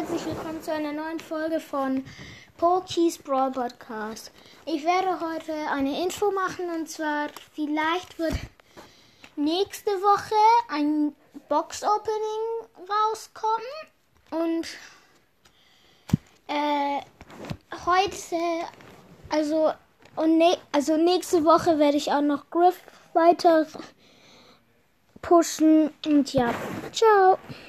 herzlich willkommen zu einer neuen Folge von Pokis Brawl Podcast. Ich werde heute eine Info machen und zwar vielleicht wird nächste Woche ein Box Opening rauskommen und äh, heute also und ne also nächste Woche werde ich auch noch Griff weiter pushen und ja, ciao.